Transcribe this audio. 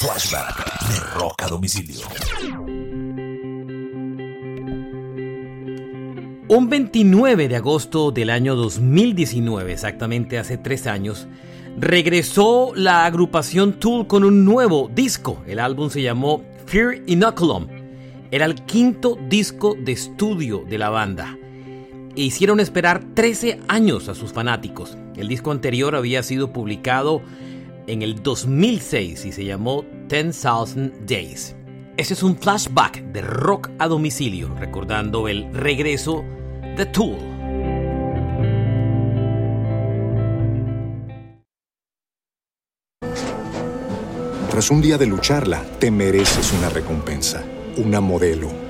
Flashback de Rock a Domicilio. Un 29 de agosto del año 2019, exactamente hace tres años, regresó la agrupación Tool con un nuevo disco. El álbum se llamó Fear Inoculum. Era el quinto disco de estudio de la banda. E hicieron esperar 13 años a sus fanáticos. El disco anterior había sido publicado en el 2006 y se llamó 10,000 Days. Ese es un flashback de rock a domicilio, recordando el regreso de Tool. Tras un día de lucharla, te mereces una recompensa, una modelo,